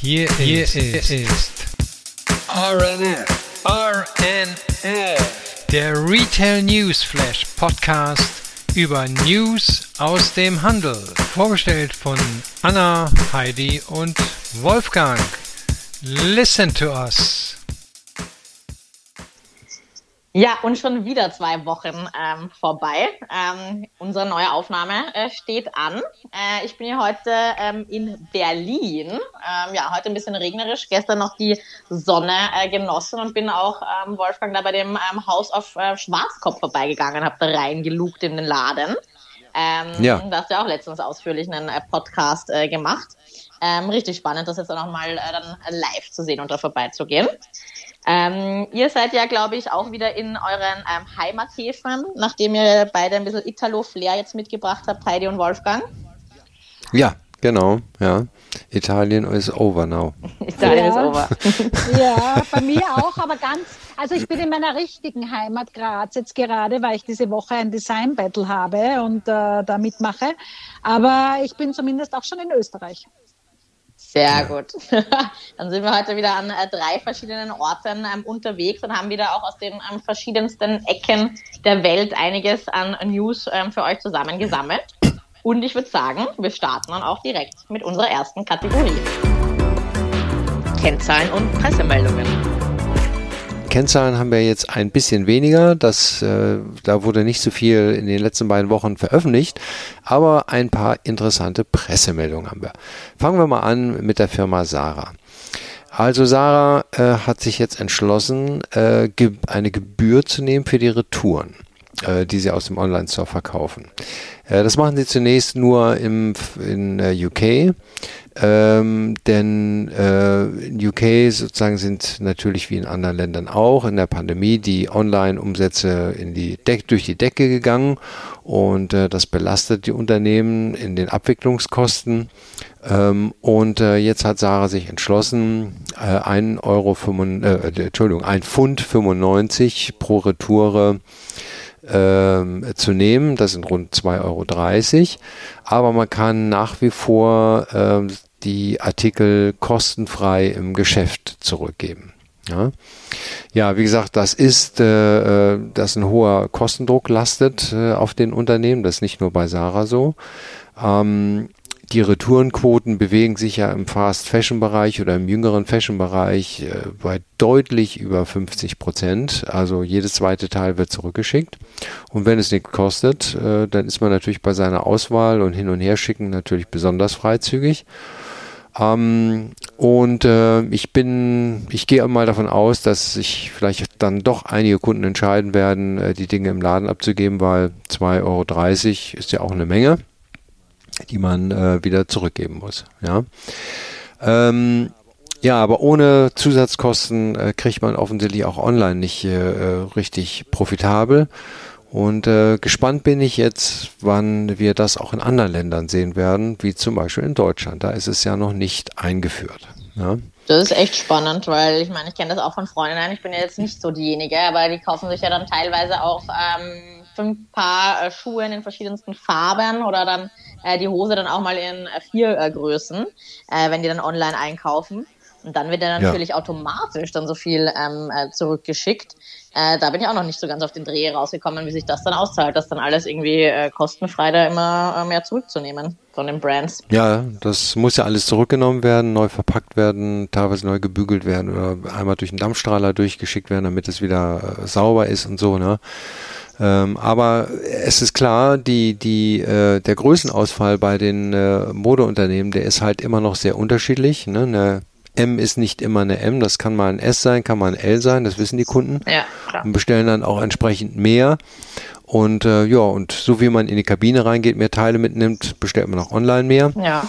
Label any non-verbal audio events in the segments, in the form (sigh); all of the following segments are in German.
Hier, Hier ist, ist RNF. RNF. Der Retail News Flash Podcast über News aus dem Handel. Vorgestellt von Anna, Heidi und Wolfgang. Listen to us. Ja, und schon wieder zwei Wochen ähm, vorbei. Ähm, unsere neue Aufnahme äh, steht an. Äh, ich bin hier heute ähm, in Berlin. Ähm, ja, heute ein bisschen regnerisch. Gestern noch die Sonne äh, genossen und bin auch, ähm, Wolfgang, da bei dem ähm, Haus auf äh, Schwarzkopf vorbeigegangen, habe da reingelugt in den Laden. Ja. Da hast du ja auch letztens ausführlich einen äh, Podcast äh, gemacht. Richtig spannend, das jetzt auch nochmal äh, dann live zu sehen und da vorbeizugehen. Ähm, ihr seid ja, glaube ich, auch wieder in euren ähm, Heimathäfen, nachdem ihr beide ein bisschen Italo-Flair jetzt mitgebracht habt, Heidi und Wolfgang. Ja, genau, ja. Italien ist over now. (laughs) Italien ja. ist over. (laughs) ja, (laughs) bei mir auch, aber ganz, also ich bin in meiner richtigen Heimat Graz jetzt gerade, weil ich diese Woche ein Design Battle habe und äh, da mitmache. Aber ich bin zumindest auch schon in Österreich. Sehr gut. (laughs) Dann sind wir heute wieder an äh, drei verschiedenen Orten ähm, unterwegs und haben wieder auch aus den ähm, verschiedensten Ecken der Welt einiges an News ähm, für euch zusammengesammelt. Und ich würde sagen, wir starten dann auch direkt mit unserer ersten Kategorie. Kennzahlen und Pressemeldungen. Kennzahlen haben wir jetzt ein bisschen weniger. Das, äh, da wurde nicht so viel in den letzten beiden Wochen veröffentlicht, aber ein paar interessante Pressemeldungen haben wir. Fangen wir mal an mit der Firma Sarah. Also Sarah äh, hat sich jetzt entschlossen, äh, ge eine Gebühr zu nehmen für die Retouren, äh, die sie aus dem Online-Store verkaufen. Äh, das machen sie zunächst nur im, in äh, UK. Ähm, denn äh, in UK sozusagen sind natürlich wie in anderen Ländern auch in der Pandemie die Online-Umsätze in die Deck durch die Decke gegangen und äh, das belastet die Unternehmen in den Abwicklungskosten. Ähm, und äh, jetzt hat Sarah sich entschlossen, äh, 1 Euro, 5, äh, Entschuldigung, 1 Pfund 95 pro Retoure ähm, zu nehmen. Das sind rund 2,30 Euro. Aber man kann nach wie vor ähm, die Artikel kostenfrei im Geschäft zurückgeben. Ja, ja wie gesagt, das ist, äh, äh, dass ein hoher Kostendruck lastet äh, auf den Unternehmen. Das ist nicht nur bei Sarah so. Ähm, die Retourenquoten bewegen sich ja im Fast Fashion Bereich oder im jüngeren Fashion Bereich äh, bei deutlich über 50 Prozent. Also jedes zweite Teil wird zurückgeschickt. Und wenn es nichts kostet, äh, dann ist man natürlich bei seiner Auswahl und hin und her schicken natürlich besonders freizügig. Ähm, und äh, ich bin, ich gehe mal davon aus, dass sich vielleicht dann doch einige Kunden entscheiden werden, äh, die Dinge im Laden abzugeben, weil 2,30 Euro ist ja auch eine Menge, die man äh, wieder zurückgeben muss. Ja. Ähm, ja, aber ohne Zusatzkosten äh, kriegt man offensichtlich auch online nicht äh, äh richtig profitabel. Und äh, gespannt bin ich jetzt, wann wir das auch in anderen Ländern sehen werden, wie zum Beispiel in Deutschland. Da ist es ja noch nicht eingeführt. Ja. Das ist echt spannend, weil ich meine, ich kenne das auch von Freundinnen. Ich bin ja jetzt nicht so diejenige, aber die kaufen sich ja dann teilweise auch ähm, fünf Paar äh, Schuhe in den verschiedensten Farben oder dann äh, die Hose dann auch mal in äh, vier äh, Größen, äh, wenn die dann online einkaufen. Und dann wird er natürlich ja. automatisch dann so viel ähm, äh, zurückgeschickt. Äh, da bin ich auch noch nicht so ganz auf den Dreh rausgekommen, wie sich das dann auszahlt, das dann alles irgendwie kostenfrei da immer mehr zurückzunehmen von den Brands. Ja, das muss ja alles zurückgenommen werden, neu verpackt werden, teilweise neu gebügelt werden oder einmal durch einen Dampfstrahler durchgeschickt werden, damit es wieder sauber ist und so, ne? Ähm, aber es ist klar, die, die, äh, der Größenausfall bei den äh, Modeunternehmen, der ist halt immer noch sehr unterschiedlich. Ne? Eine M ist nicht immer eine M, das kann mal ein S sein, kann mal ein L sein, das wissen die Kunden. Ja, klar. Und bestellen dann auch entsprechend mehr. Und äh, ja, und so wie man in die Kabine reingeht, mehr Teile mitnimmt, bestellt man auch online mehr. Ja.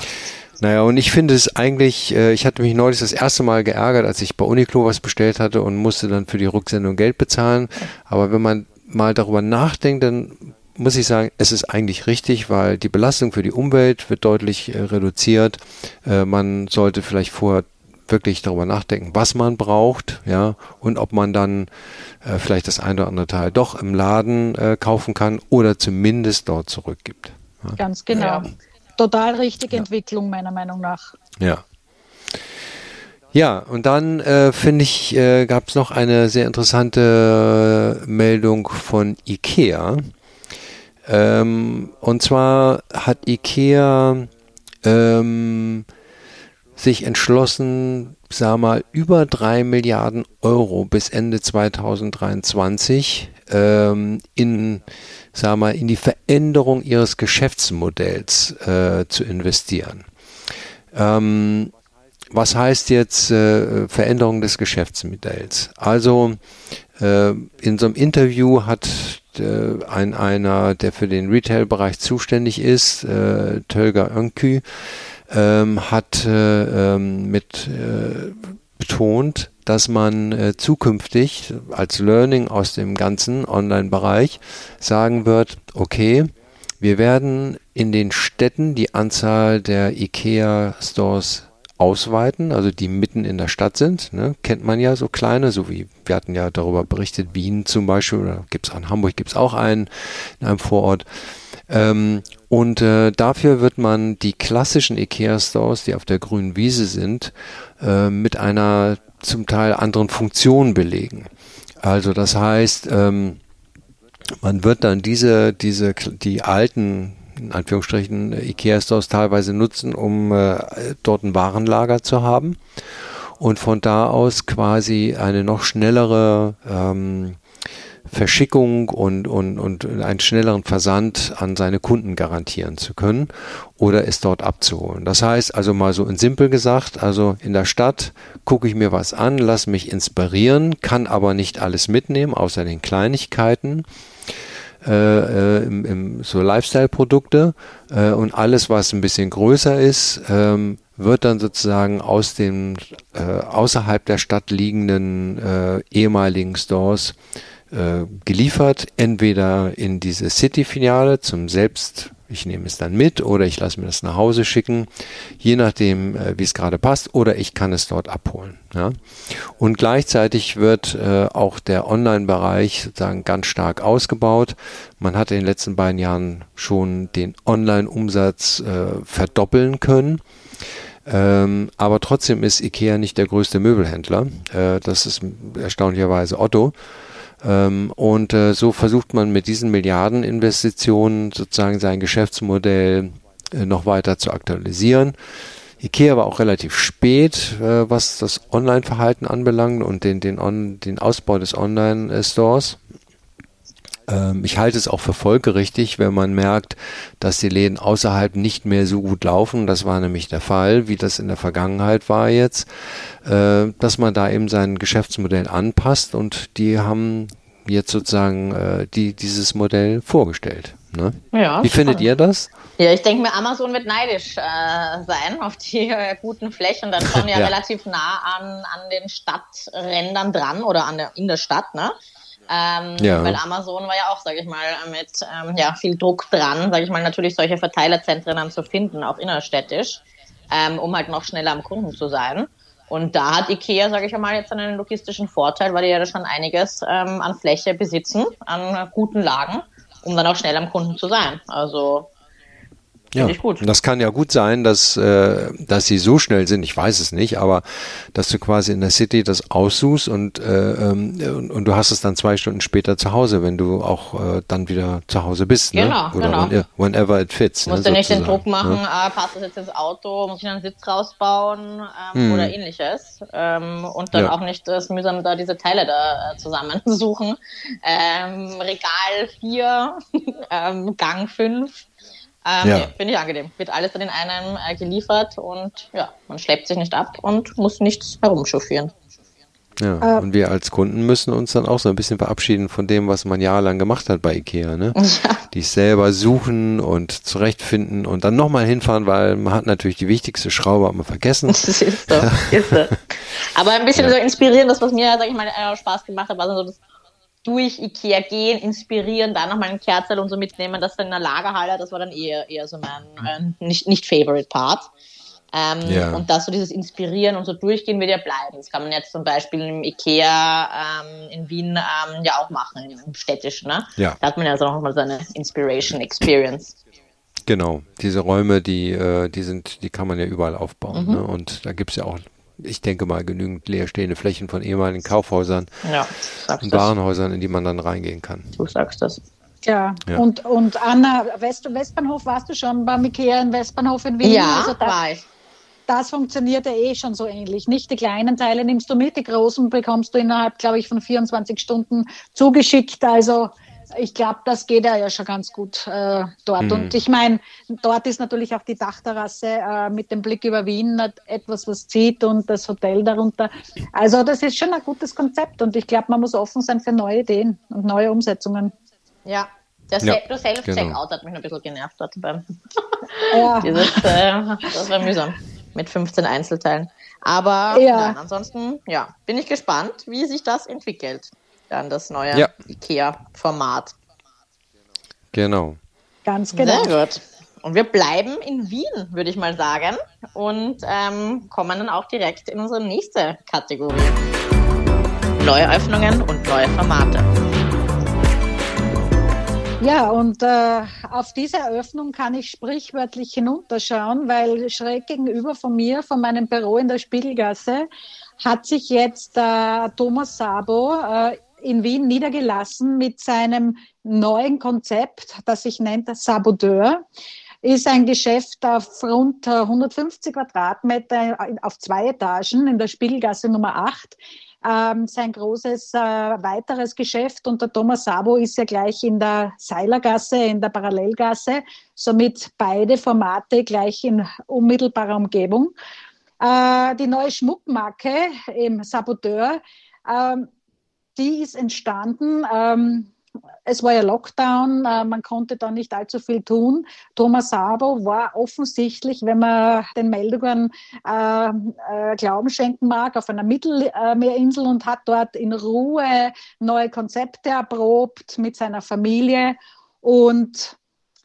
Naja, und ich finde es eigentlich, äh, ich hatte mich neulich das erste Mal geärgert, als ich bei Uniqlo was bestellt hatte und musste dann für die Rücksendung Geld bezahlen. Aber wenn man mal darüber nachdenkt, dann muss ich sagen, es ist eigentlich richtig, weil die Belastung für die Umwelt wird deutlich äh, reduziert. Äh, man sollte vielleicht vorher wirklich darüber nachdenken, was man braucht, ja, und ob man dann äh, vielleicht das eine oder andere Teil doch im Laden äh, kaufen kann oder zumindest dort zurückgibt. Ja. Ganz genau. Ja. Total richtige ja. Entwicklung meiner Meinung nach. Ja. Ja, und dann äh, finde ich, äh, gab es noch eine sehr interessante Meldung von IKEA. Ähm, und zwar hat IKEA ähm, sich entschlossen, sag mal, über drei Milliarden Euro bis Ende 2023 ähm, in, sag mal, in die Veränderung ihres Geschäftsmodells äh, zu investieren. Ähm, was heißt jetzt äh, Veränderung des Geschäftsmodells? Also äh, in so einem Interview hat äh, ein einer, der für den Retail-Bereich zuständig ist, äh, Tölger Önkü, ähm, hat äh, ähm, mit äh, betont, dass man äh, zukünftig als Learning aus dem ganzen Online-Bereich sagen wird, okay, wir werden in den Städten die Anzahl der IKEA-Stores ausweiten, also die mitten in der Stadt sind. Ne? Kennt man ja so kleine, so wie wir hatten ja darüber berichtet, Wien zum Beispiel, oder gibt es in Hamburg gibt es auch einen in einem Vorort. Ähm, und äh, dafür wird man die klassischen IKEA-Stores, die auf der grünen Wiese sind, äh, mit einer zum Teil anderen Funktion belegen. Also das heißt, ähm, man wird dann diese, diese, die alten in Anführungsstrichen Ikea-Stores teilweise nutzen, um äh, dort ein Warenlager zu haben und von da aus quasi eine noch schnellere ähm, Verschickung und, und, und einen schnelleren Versand an seine Kunden garantieren zu können oder es dort abzuholen. Das heißt also mal so in simpel gesagt, also in der Stadt gucke ich mir was an, lass mich inspirieren, kann aber nicht alles mitnehmen, außer den Kleinigkeiten äh, äh, im, im, so Lifestyle-Produkte äh, und alles, was ein bisschen größer ist, ähm, wird dann sozusagen aus den äh, außerhalb der Stadt liegenden äh, ehemaligen Stores äh, geliefert, entweder in diese City-Filiale zum selbst ich nehme es dann mit oder ich lasse mir das nach Hause schicken, je nachdem, äh, wie es gerade passt, oder ich kann es dort abholen. Ja. Und gleichzeitig wird äh, auch der Online-Bereich sozusagen ganz stark ausgebaut. Man hat in den letzten beiden Jahren schon den Online-Umsatz äh, verdoppeln können. Ähm, aber trotzdem ist IKEA nicht der größte Möbelhändler. Äh, das ist erstaunlicherweise Otto. Ähm, und äh, so versucht man mit diesen Milliardeninvestitionen sozusagen sein Geschäftsmodell äh, noch weiter zu aktualisieren. Ikea war auch relativ spät, äh, was das Online-Verhalten anbelangt und den, den, on, den Ausbau des Online-Stores. Ähm, ich halte es auch für folgerichtig, wenn man merkt, dass die Läden außerhalb nicht mehr so gut laufen. Das war nämlich der Fall, wie das in der Vergangenheit war jetzt, äh, dass man da eben sein Geschäftsmodell anpasst und die haben jetzt sozusagen äh, die, dieses Modell vorgestellt. Ne? Ja, Wie findet ihr das? Ja, ich denke mir, Amazon wird neidisch äh, sein auf die äh, guten Flächen, dann schon (laughs) ja, ja, relativ nah an, an den Stadträndern dran oder an der, in der Stadt, ne? Ähm, ja. Weil Amazon war ja auch, sage ich mal, mit ähm, ja, viel Druck dran, sage ich mal, natürlich solche Verteilerzentren dann zu finden, auch innerstädtisch, ähm, um halt noch schneller am Kunden zu sein. Und da hat Ikea, sage ich mal, jetzt einen logistischen Vorteil, weil die ja schon einiges ähm, an Fläche besitzen, an guten Lagen, um dann auch schnell am Kunden zu sein. Also ja, das kann ja gut sein, dass, äh, dass sie so schnell sind, ich weiß es nicht, aber dass du quasi in der City das aussuchst und, äh, ähm, und, und, du hast es dann zwei Stunden später zu Hause, wenn du auch äh, dann wieder zu Hause bist. Ne? Genau, Oder genau. When, whenever it fits. Du musst ne, ja nicht den Druck machen, ne? äh, passt das jetzt ins Auto, muss ich einen Sitz rausbauen ähm, hm. oder ähnliches. Ähm, und dann ja. auch nicht das mühsam da diese Teile da äh, zusammensuchen. Ähm, Regal 4, (laughs) ähm, Gang 5 ähm, ja. Finde ich angenehm. Wird alles dann in einem äh, geliefert und ja, man schleppt sich nicht ab und muss nichts herumchauffieren. Ja, äh, und wir als Kunden müssen uns dann auch so ein bisschen verabschieden von dem, was man jahrelang gemacht hat bei Ikea, ne? (laughs) Ja. Die selber suchen und zurechtfinden und dann nochmal hinfahren, weil man hat natürlich die wichtigste Schraube aber vergessen. Das ist so, ist so. Aber ein bisschen ja. so inspirieren, das, was mir, sag ich mal, Spaß gemacht hat, war so das durch Ikea gehen, inspirieren, da nochmal ein Kerzel und so mitnehmen, das dann in der Lagerhalle, das war dann eher, eher so mein äh, nicht, nicht Favorite Part. Ähm, ja. Und das so dieses Inspirieren und so durchgehen wird ja bleiben. Das kann man jetzt zum Beispiel im Ikea ähm, in Wien ähm, ja auch machen, im städtischen. Ne? Ja. Da hat man ja so nochmal so eine Inspiration Experience. Genau, diese Räume, die, äh, die sind, die kann man ja überall aufbauen. Mhm. Ne? Und da gibt es ja auch ich denke mal, genügend leerstehende Flächen von ehemaligen Kaufhäusern ja, und Warenhäusern, in die man dann reingehen kann. Du sagst das. Ja, ja. Und, und Anna, West Westbahnhof, warst du schon beim Ikea im Westbahnhof in Wien? Ja, also da, war ich das funktioniert ja eh schon so ähnlich. Nicht die kleinen Teile nimmst du mit, die großen bekommst du innerhalb, glaube ich, von 24 Stunden zugeschickt. Also ich glaube, das geht ja schon ganz gut äh, dort. Mhm. Und ich meine, dort ist natürlich auch die Dachterrasse äh, mit dem Blick über Wien etwas, was zieht und das Hotel darunter. Also das ist schon ein gutes Konzept und ich glaube, man muss offen sein für neue Ideen und neue Umsetzungen. Ja, der ja, Self-Checkout genau. hat mich ein bisschen genervt dort beim (laughs) ja. (laughs) Dieses, äh, das war mühsam mit 15 Einzelteilen. Aber ja. nein, ansonsten, ja, bin ich gespannt, wie sich das entwickelt. Dann das neue ja. IKEA-Format. Genau. Ganz genau. Sehr gut. Und wir bleiben in Wien, würde ich mal sagen. Und ähm, kommen dann auch direkt in unsere nächste Kategorie. Neue Öffnungen und neue Formate. Ja, und äh, auf diese Eröffnung kann ich sprichwörtlich hinunterschauen, weil schräg gegenüber von mir, von meinem Büro in der Spiegelgasse, hat sich jetzt äh, Thomas Sabo äh, in Wien niedergelassen mit seinem neuen Konzept, das sich nennt Sabodeur ist ein Geschäft auf rund 150 Quadratmeter auf zwei Etagen in der Spiegelgasse Nummer 8 ähm, sein großes äh, weiteres Geschäft. Und der Thomas Sabo ist ja gleich in der Seilergasse, in der Parallelgasse, somit beide Formate gleich in unmittelbarer Umgebung. Äh, die neue Schmuckmarke im Saboteur, ähm, die ist entstanden. Ähm, es war ja Lockdown, äh, man konnte da nicht allzu viel tun. Thomas Sabo war offensichtlich, wenn man den Meldungen äh, äh, Glauben schenken mag, auf einer Mittelmeerinsel und hat dort in Ruhe neue Konzepte erprobt mit seiner Familie und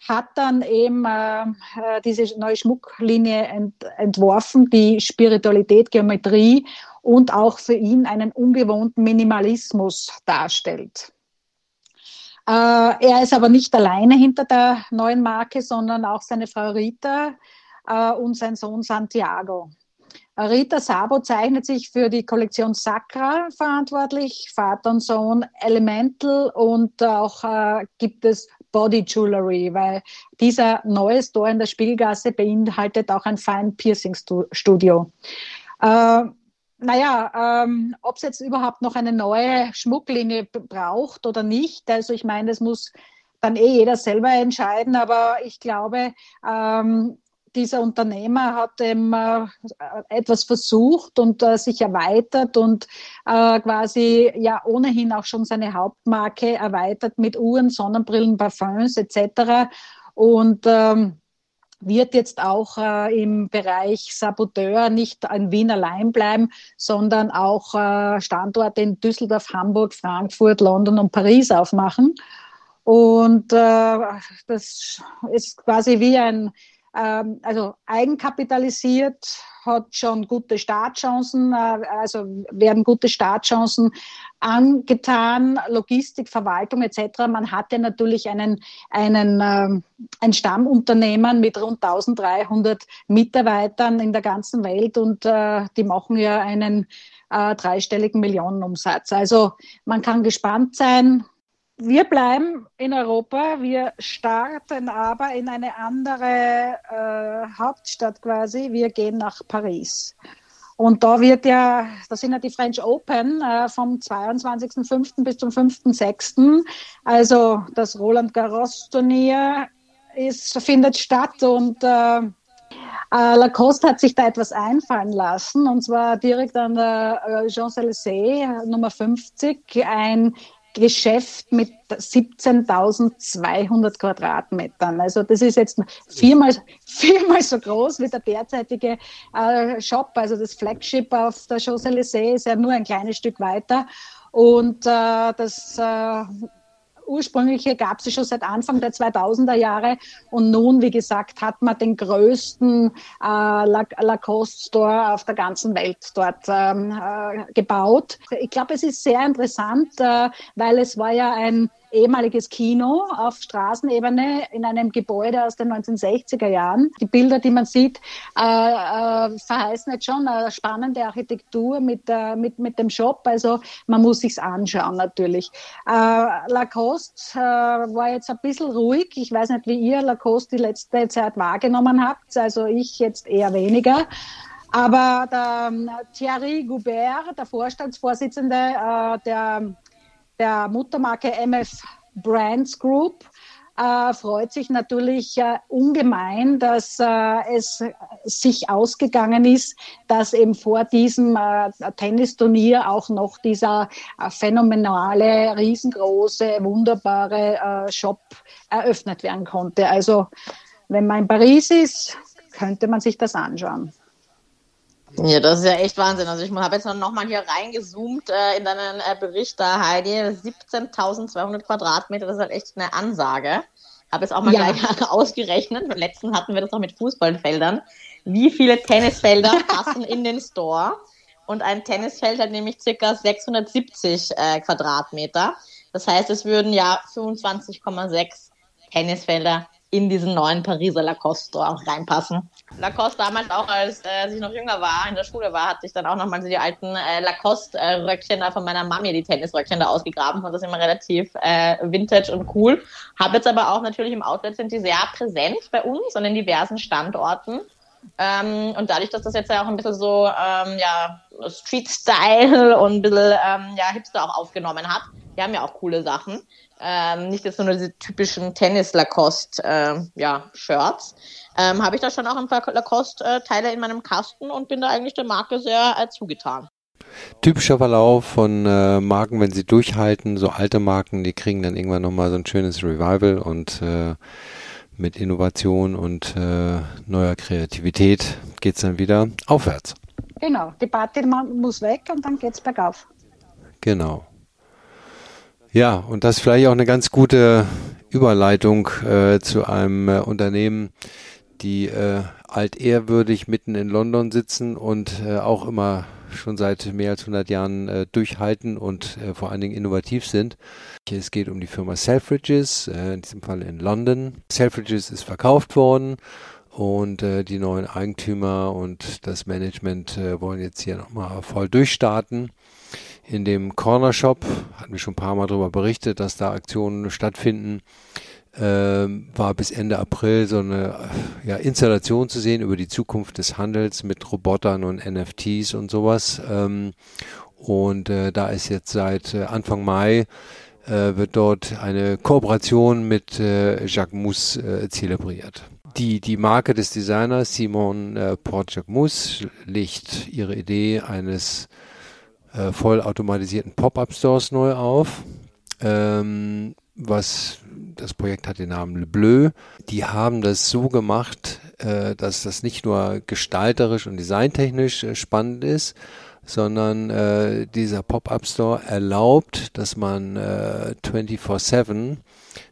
hat dann eben äh, äh diese neue Schmucklinie ent entworfen, die Spiritualität, Geometrie und auch für ihn einen ungewohnten Minimalismus darstellt. Äh, er ist aber nicht alleine hinter der neuen Marke, sondern auch seine Frau Rita äh, und sein Sohn Santiago. Rita Sabo zeichnet sich für die Kollektion Sacra verantwortlich, Vater und Sohn Elemental und auch äh, gibt es Body Jewelry, weil dieser neue Store in der Spielgasse beinhaltet auch ein Fine Piercing Studio. Äh, naja, ähm, ob es jetzt überhaupt noch eine neue Schmucklinie braucht oder nicht. Also ich meine, das muss dann eh jeder selber entscheiden, aber ich glaube, ähm, dieser Unternehmer hat eben äh, etwas versucht und äh, sich erweitert und äh, quasi ja ohnehin auch schon seine Hauptmarke erweitert mit Uhren, Sonnenbrillen, Parfums etc. Und ähm, wird jetzt auch äh, im Bereich Saboteur nicht in Wien allein bleiben, sondern auch äh, Standorte in Düsseldorf, Hamburg, Frankfurt, London und Paris aufmachen. Und äh, das ist quasi wie ein, ähm, also eigenkapitalisiert, hat schon gute Startchancen, äh, also werden gute Startchancen angetan, Logistik, Verwaltung etc. Man hat ja natürlich einen, einen, äh, ein Stammunternehmen mit rund 1300 Mitarbeitern in der ganzen Welt und äh, die machen ja einen äh, dreistelligen Millionenumsatz. Also man kann gespannt sein, wir bleiben in Europa, wir starten aber in eine andere äh, Hauptstadt quasi. Wir gehen nach Paris. Und da wird ja, das sind ja die French Open äh, vom 22.05. bis zum 5.06. Also das Roland Garros Turnier ist, findet statt und äh, äh, Lacoste hat sich da etwas einfallen lassen und zwar direkt an der äh, Champs-Élysées Nummer 50 ein Geschäft mit 17.200 Quadratmetern. Also das ist jetzt viermal, viermal so groß wie der derzeitige äh, Shop. Also das Flagship auf der Champs-Élysées ist ja nur ein kleines Stück weiter. Und äh, das äh, ursprüngliche gab es schon seit Anfang der 2000er Jahre und nun, wie gesagt, hat man den größten äh, Lacoste Store auf der ganzen Welt dort ähm, äh, gebaut. Ich glaube, es ist sehr interessant, äh, weil es war ja ein ehemaliges Kino auf Straßenebene in einem Gebäude aus den 1960er Jahren. Die Bilder, die man sieht, äh, äh, verheißen jetzt schon eine spannende Architektur mit, äh, mit, mit dem Shop. Also man muss sich's anschauen natürlich. Äh, Lacoste äh, war jetzt ein bisschen ruhig. Ich weiß nicht, wie ihr Lacoste die letzte Zeit wahrgenommen habt. Also ich jetzt eher weniger. Aber der ähm, Thierry Goubert, der Vorstandsvorsitzende äh, der, der Muttermarke MF Brands Group, äh, freut sich natürlich äh, ungemein, dass äh, es sich ausgegangen ist, dass eben vor diesem äh, Tennisturnier auch noch dieser äh, phänomenale, riesengroße, wunderbare Shop eröffnet werden konnte. Also wenn man in Paris ist, könnte man sich das anschauen. Ja, das ist ja echt Wahnsinn. Also ich habe jetzt noch mal hier reingezoomt äh, in deinen äh, Bericht da, Heidi. 17.200 Quadratmeter, das ist halt echt eine Ansage. Habe jetzt auch mal ja. gleich (laughs) ausgerechnet. Beim letzten hatten wir das noch mit Fußballfeldern. Wie viele Tennisfelder (laughs) passen in den Store? Und ein Tennisfeld hat nämlich circa 670 äh, Quadratmeter. Das heißt, es würden ja 25,6 Tennisfelder in diesen neuen Pariser Lacoste Store auch reinpassen. Lacoste damals auch, als äh, ich noch jünger war, in der Schule war, hatte ich dann auch nochmal so die alten äh, Lacoste-Röckchen da von meiner Mami, die Tennisröckchen da ausgegraben. Und das ist immer relativ äh, vintage und cool. Habe jetzt aber auch natürlich im Outlet sind die sehr präsent bei uns und in diversen Standorten. Ähm, und dadurch, dass das jetzt ja auch ein bisschen so ähm, ja, Street-Style und ein bisschen ähm, ja, Hipster auch aufgenommen hat, die haben ja auch coole Sachen. Ähm, nicht jetzt nur diese typischen Tennis-Lacoste-Shirts. Äh, ja, ähm, Habe ich da schon auch ein paar Lacoste-Teile in meinem Kasten und bin da eigentlich der Marke sehr äh, zugetan. Typischer Verlauf von äh, Marken, wenn sie durchhalten, so alte Marken, die kriegen dann irgendwann nochmal so ein schönes Revival und äh, mit Innovation und äh, neuer Kreativität geht es dann wieder aufwärts. Genau, die Party muss weg und dann geht es bergauf. Genau. Ja, und das ist vielleicht auch eine ganz gute Überleitung äh, zu einem äh, Unternehmen, die äh, altehrwürdig mitten in London sitzen und äh, auch immer schon seit mehr als 100 Jahren äh, durchhalten und äh, vor allen Dingen innovativ sind. Es geht um die Firma Selfridges, äh, in diesem Fall in London. Selfridges ist verkauft worden und äh, die neuen Eigentümer und das Management äh, wollen jetzt hier nochmal voll durchstarten in dem Corner Shop, hatten wir schon ein paar Mal darüber berichtet, dass da Aktionen stattfinden, äh, war bis Ende April so eine ja, Installation zu sehen über die Zukunft des Handels mit Robotern und NFTs und sowas. Ähm, und äh, da ist jetzt seit äh, Anfang Mai äh, wird dort eine Kooperation mit äh, Jacques Mousse äh, zelebriert. Die, die Marke des Designers Simon äh, Port-Jacques legt ihre Idee eines äh, vollautomatisierten Pop-Up-Stores neu auf. Ähm, was das Projekt hat den Namen Le Bleu. Die haben das so gemacht, äh, dass das nicht nur gestalterisch und designtechnisch äh, spannend ist, sondern äh, dieser Pop-up Store erlaubt, dass man äh, 24/7 äh,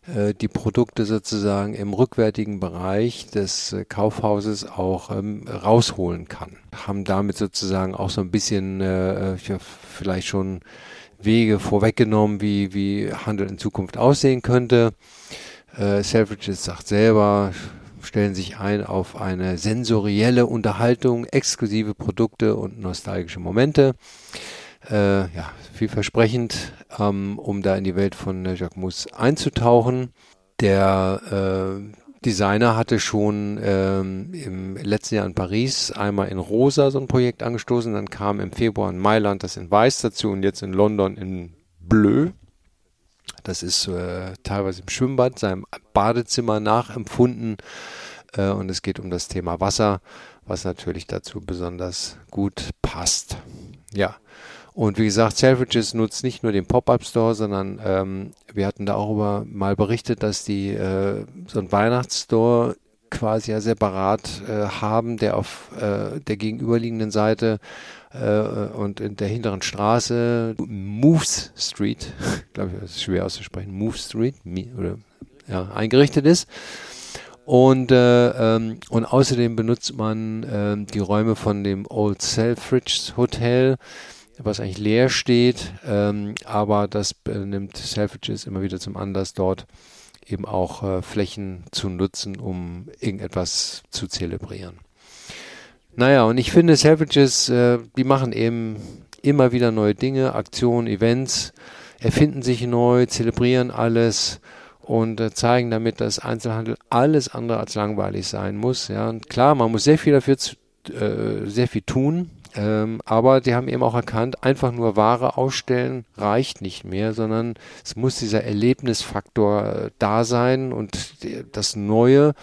die Produkte sozusagen im rückwärtigen Bereich des äh, Kaufhauses auch ähm, rausholen kann. Haben damit sozusagen auch so ein bisschen äh, vielleicht schon Wege vorweggenommen, wie, wie Handel in Zukunft aussehen könnte. Äh, Selfridges sagt selber, stellen sich ein auf eine sensorielle Unterhaltung, exklusive Produkte und nostalgische Momente. Äh, ja, vielversprechend, ähm, um da in die Welt von Jacques Mousse einzutauchen. Der äh, Designer hatte schon ähm, im letzten Jahr in Paris einmal in Rosa so ein Projekt angestoßen, dann kam im Februar in Mailand das in Weiß dazu und jetzt in London in Bleu. Das ist äh, teilweise im Schwimmbad, seinem Badezimmer nachempfunden. Äh, und es geht um das Thema Wasser, was natürlich dazu besonders gut passt. Ja. Und wie gesagt, Selfridges nutzt nicht nur den Pop-Up-Store, sondern ähm, wir hatten da auch über, mal berichtet, dass die äh, so einen Weihnachtsstore quasi ja separat äh, haben, der auf äh, der gegenüberliegenden Seite äh, und in der hinteren Straße Moves Street, (laughs) glaube ich, das ist schwer auszusprechen, Move Street, oder ja, eingerichtet ist. Und, äh, ähm, und außerdem benutzt man äh, die Räume von dem Old Selfridge Hotel was eigentlich leer steht. Ähm, aber das äh, nimmt Selfridges immer wieder zum Anlass, dort eben auch äh, Flächen zu nutzen, um irgendetwas zu zelebrieren. Naja, und ich finde, Selfridges, äh, die machen eben immer wieder neue Dinge, Aktionen, Events, erfinden sich neu, zelebrieren alles und äh, zeigen damit, dass Einzelhandel alles andere als langweilig sein muss. Ja, und klar, man muss sehr viel dafür zu, äh, sehr viel tun, ähm, aber die haben eben auch erkannt, einfach nur Ware ausstellen reicht nicht mehr, sondern es muss dieser Erlebnisfaktor äh, da sein und das Neue,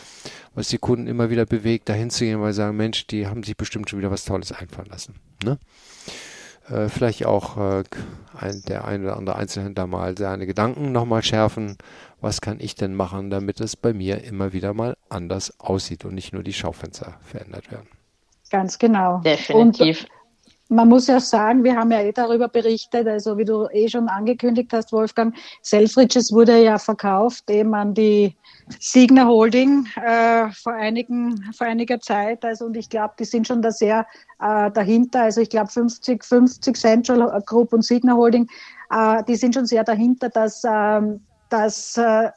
was die Kunden immer wieder bewegt, dahin zu gehen, weil sie sagen, Mensch, die haben sich bestimmt schon wieder was Tolles einfallen lassen. Ne? Äh, vielleicht auch äh, ein, der ein oder andere Einzelhändler mal seine Gedanken nochmal schärfen. Was kann ich denn machen, damit es bei mir immer wieder mal anders aussieht und nicht nur die Schaufenster verändert werden? Ganz genau. Definitiv. Und man muss ja sagen, wir haben ja eh darüber berichtet, also wie du eh schon angekündigt hast, Wolfgang, Selfridges wurde ja verkauft eben an die Signer Holding äh, vor, einigen, vor einiger Zeit. Also und ich glaube, die sind schon da sehr äh, dahinter. Also ich glaube 50, 50 Central Group und Signer Holding, äh, die sind schon sehr dahinter, dass, ähm, dass äh,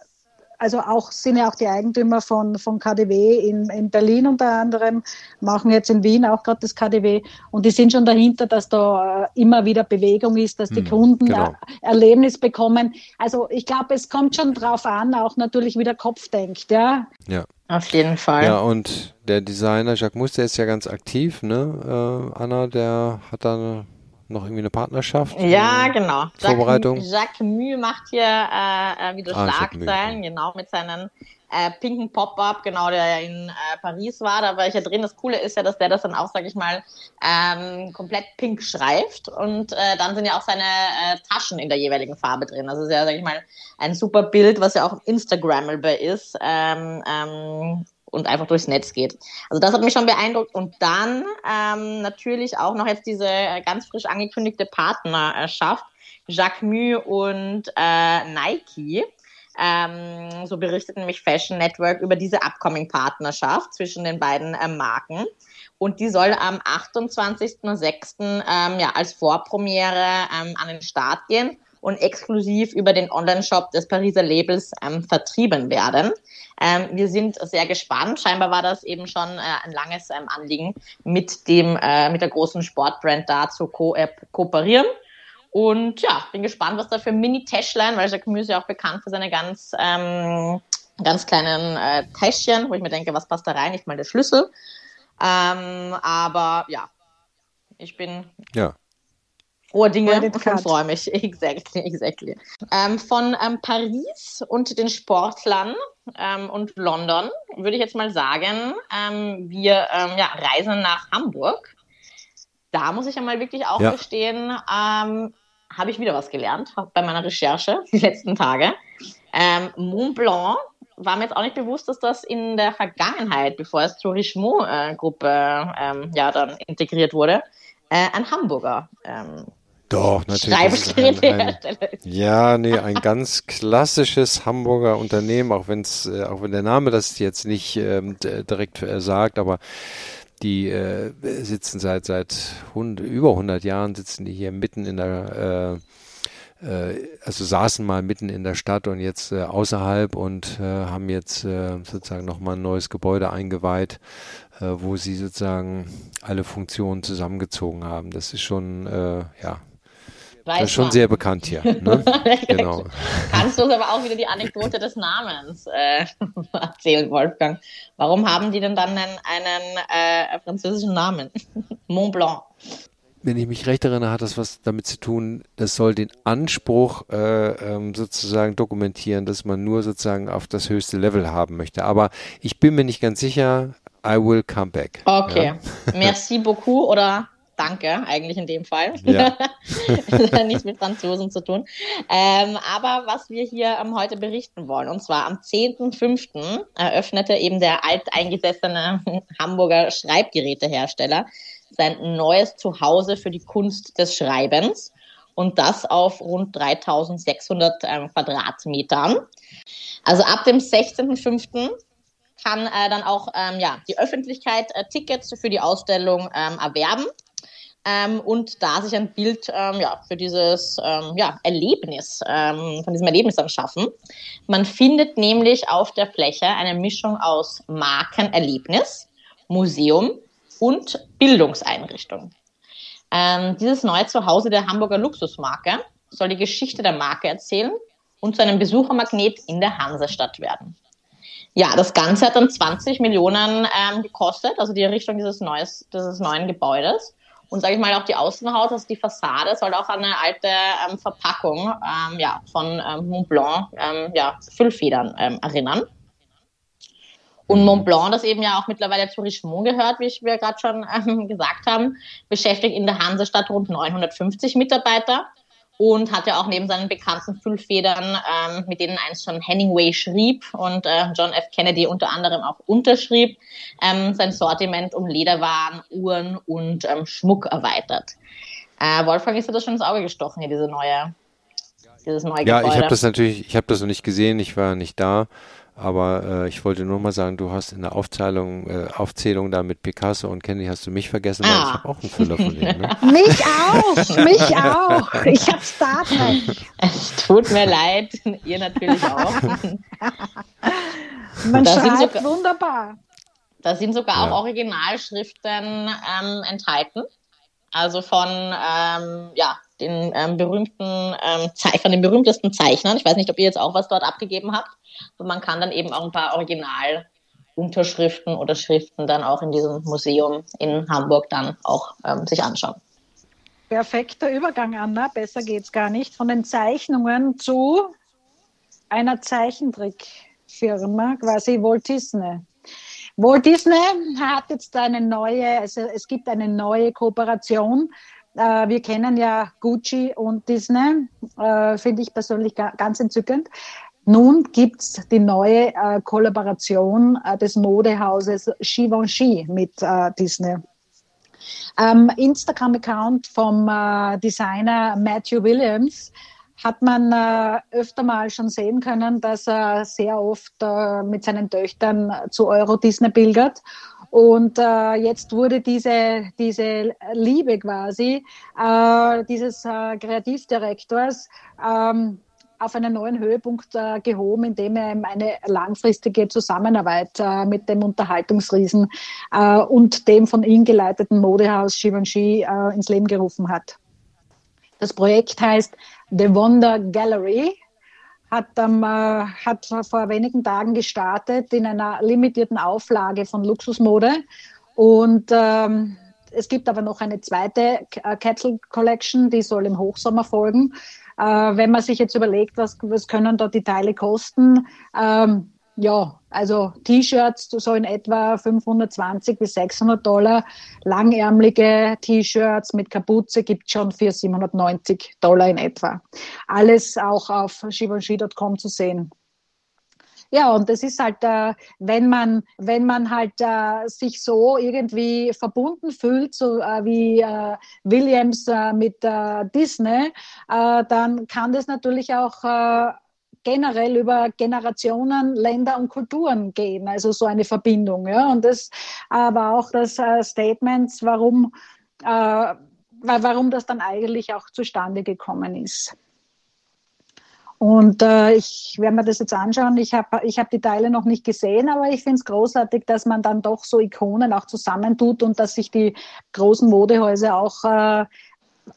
also auch sind ja auch die Eigentümer von, von KDW in, in Berlin unter anderem, machen jetzt in Wien auch gerade das KDW und die sind schon dahinter, dass da äh, immer wieder Bewegung ist, dass die hm, Kunden genau. Erlebnis bekommen. Also ich glaube, es kommt schon drauf an, auch natürlich wie der Kopf denkt, ja. Ja. Auf jeden Fall. Ja, und der Designer Jacques Muster ist ja ganz aktiv, ne? Äh, Anna, der hat da noch irgendwie eine Partnerschaft? Ja, genau. Vorbereitung? Jacques, Jacques macht hier äh, äh wieder ah, Schlagzeilen, genau, mit seinen äh, pinken Pop-Up, genau, der in äh, Paris war. Da war ich ja drin. Das Coole ist ja, dass der das dann auch, sag ich mal, ähm, komplett pink schreibt. Und äh, dann sind ja auch seine äh, Taschen in der jeweiligen Farbe drin. Das ist ja, sag ich mal, ein super Bild, was ja auch Instagrammable ist. Ähm, ähm, und einfach durchs Netz geht. Also das hat mich schon beeindruckt. Und dann ähm, natürlich auch noch jetzt diese ganz frisch angekündigte Partnerschaft, Jacques Mue und äh, Nike. Ähm, so berichtet nämlich Fashion Network über diese Upcoming-Partnerschaft zwischen den beiden äh, Marken. Und die soll am 28.06. Ähm, ja, als Vorpremiere ähm, an den Start gehen und exklusiv über den Online-Shop des Pariser Labels ähm, vertrieben werden. Ähm, wir sind sehr gespannt. Scheinbar war das eben schon äh, ein langes ähm, Anliegen, mit dem äh, mit der großen Sportbrand da zu ko äh, kooperieren. Und ja, bin gespannt, was da für Mini-Täschlein, weil Jacques Muse ja auch bekannt für seine ganz ähm, ganz kleinen äh, Täschchen, wo ich mir denke, was passt da rein? Nicht mal der Schlüssel. Ähm, aber ja, ich bin ja frohe Dinge mich. (laughs) Exactly, exactly. Ähm, von ähm, Paris und den Sportlern ähm, und London würde ich jetzt mal sagen, ähm, wir ähm, ja, reisen nach Hamburg. Da muss ich ja mal wirklich auch ja. gestehen, ähm, habe ich wieder was gelernt bei meiner Recherche die letzten Tage. Mont Blanc war mir jetzt auch nicht bewusst, dass das in der Vergangenheit, bevor es zur Richemont-Gruppe äh, ja, dann integriert wurde, äh, ein Hamburger ähm, doch, natürlich. Ein, ein, ja, nee, ein ganz klassisches Hamburger Unternehmen, auch wenn es, äh, auch wenn der Name das jetzt nicht ähm, direkt äh, sagt, aber die äh, sitzen seit seit hund, über 100 Jahren sitzen die hier mitten in der äh, äh, also saßen mal mitten in der Stadt und jetzt äh, außerhalb und äh, haben jetzt äh, sozusagen nochmal ein neues Gebäude eingeweiht, äh, wo sie sozusagen alle Funktionen zusammengezogen haben. Das ist schon, ja, Weiß das ist schon man. sehr bekannt hier. Ne? (laughs) genau. Kannst du uns aber auch wieder die Anekdote des Namens äh, (laughs) erzählen, Wolfgang? Warum haben die denn dann einen, einen äh, französischen Namen? (laughs) Mont Blanc. Wenn ich mich recht erinnere, hat das was damit zu tun, das soll den Anspruch äh, ähm, sozusagen dokumentieren, dass man nur sozusagen auf das höchste Level haben möchte. Aber ich bin mir nicht ganz sicher, I will come back. Okay. Ja. Merci beaucoup oder Danke, eigentlich in dem Fall. Ja. (laughs) Nichts mit Franzosen zu tun. Ähm, aber was wir hier ähm, heute berichten wollen, und zwar am 10.05. eröffnete eben der alteingesessene (laughs) Hamburger Schreibgerätehersteller sein neues Zuhause für die Kunst des Schreibens und das auf rund 3600 ähm, Quadratmetern. Also ab dem 16.05. kann äh, dann auch ähm, ja, die Öffentlichkeit äh, Tickets für die Ausstellung ähm, erwerben. Ähm, und da sich ein Bild ähm, ja, für dieses ähm, ja, Erlebnis, ähm, von diesem Erlebnis dann schaffen. Man findet nämlich auf der Fläche eine Mischung aus Markenerlebnis, Museum und Bildungseinrichtung. Ähm, dieses neue Zuhause der Hamburger Luxusmarke soll die Geschichte der Marke erzählen und zu einem Besuchermagnet in der Hansestadt werden. Ja, das Ganze hat dann 20 Millionen ähm, gekostet, also die Errichtung dieses, neues, dieses neuen Gebäudes. Und sage ich mal, auch die Außenhaut, also die Fassade, soll auch an eine alte ähm, Verpackung ähm, ja, von ähm, Mont Blanc, ähm, ja, Füllfedern ähm, erinnern. Und mhm. Mont Blanc, das eben ja auch mittlerweile zu Richemont gehört, wie wir gerade schon ähm, gesagt haben, beschäftigt in der Hansestadt rund 950 Mitarbeiter und hat ja auch neben seinen bekannten Füllfedern, ähm, mit denen einst schon Hemingway schrieb und äh, John F. Kennedy unter anderem auch unterschrieb, ähm, sein Sortiment um Lederwaren, Uhren und ähm, Schmuck erweitert. Äh, Wolfgang, ist dir das schon ins Auge gestochen, hier diese neue, dieses neue ja, Gebäude? Ja, ich habe das natürlich, ich habe das noch nicht gesehen, ich war nicht da. Aber äh, ich wollte nur mal sagen, du hast in der Aufzählung, äh, Aufzählung da mit Picasso und Kennedy hast du mich vergessen, weil ah. ich habe auch einen Füller von denen. Ne? (laughs) mich auch, mich auch. (laughs) Ich habe Star Trek. Es tut mir leid, (laughs) ihr natürlich auch. Man schreibt sogar, wunderbar. Da sind sogar ja. auch Originalschriften ähm, enthalten. Also von ähm, ja, den ähm, berühmten ähm, von den berühmtesten Zeichnern. Ich weiß nicht, ob ihr jetzt auch was dort abgegeben habt. Und man kann dann eben auch ein paar Originalunterschriften oder Schriften dann auch in diesem Museum in Hamburg dann auch ähm, sich anschauen. Perfekter Übergang, Anna. Besser geht's gar nicht. Von den Zeichnungen zu einer Zeichentrickfirma, quasi Walt Disney. Walt Disney hat jetzt eine neue, also es gibt eine neue Kooperation äh, wir kennen ja Gucci und Disney, äh, finde ich persönlich ganz entzückend. Nun gibt es die neue äh, Kollaboration äh, des Modehauses Givenchy mit äh, Disney. Am Instagram-Account vom äh, Designer Matthew Williams hat man äh, öfter mal schon sehen können, dass er sehr oft äh, mit seinen Töchtern zu Euro Disney pilgert und äh, jetzt wurde diese, diese Liebe quasi äh, dieses äh, Kreativdirektors ähm, auf einen neuen Höhepunkt äh, gehoben, indem er eine langfristige Zusammenarbeit äh, mit dem Unterhaltungsriesen äh, und dem von ihm geleiteten Modehaus Givenchy äh, ins Leben gerufen hat. Das Projekt heißt The Wonder Gallery hat, ähm, hat vor wenigen Tagen gestartet in einer limitierten Auflage von Luxusmode. Und ähm, es gibt aber noch eine zweite Kettle Collection, die soll im Hochsommer folgen. Äh, wenn man sich jetzt überlegt, was, was können da die Teile kosten, ähm, ja, also T-Shirts so in etwa 520 bis 600 Dollar. Langärmelige T-Shirts mit Kapuze gibt schon für 790 Dollar in etwa. Alles auch auf Givenchy.com zu sehen. Ja, und das ist halt, äh, wenn man, wenn man halt äh, sich so irgendwie verbunden fühlt, so äh, wie Williams mit Disney, dann kann das natürlich auch generell über Generationen, Länder und Kulturen gehen, also so eine Verbindung. Ja? Und das war auch das Statement, warum, warum das dann eigentlich auch zustande gekommen ist. Und äh, ich werde mir das jetzt anschauen. Ich habe ich hab die Teile noch nicht gesehen, aber ich finde es großartig, dass man dann doch so Ikonen auch zusammentut und dass sich die großen Modehäuser auch äh,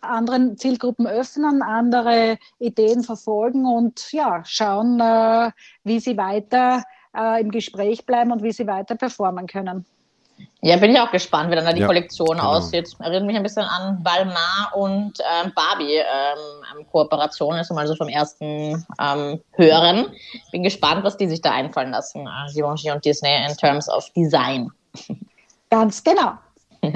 anderen Zielgruppen öffnen, andere Ideen verfolgen und ja, schauen, äh, wie sie weiter äh, im Gespräch bleiben und wie sie weiter performen können. Ja, bin ich auch gespannt, wie dann da die ja, Kollektion genau. aussieht. Erinnert mich ein bisschen an Balmain und ähm, Barbie ähm, Kooperation, ist mal so vom ersten ähm, Hören. Bin gespannt, was die sich da einfallen lassen, äh, Givenchy und Disney in terms of Design. (laughs) Ganz genau. (laughs)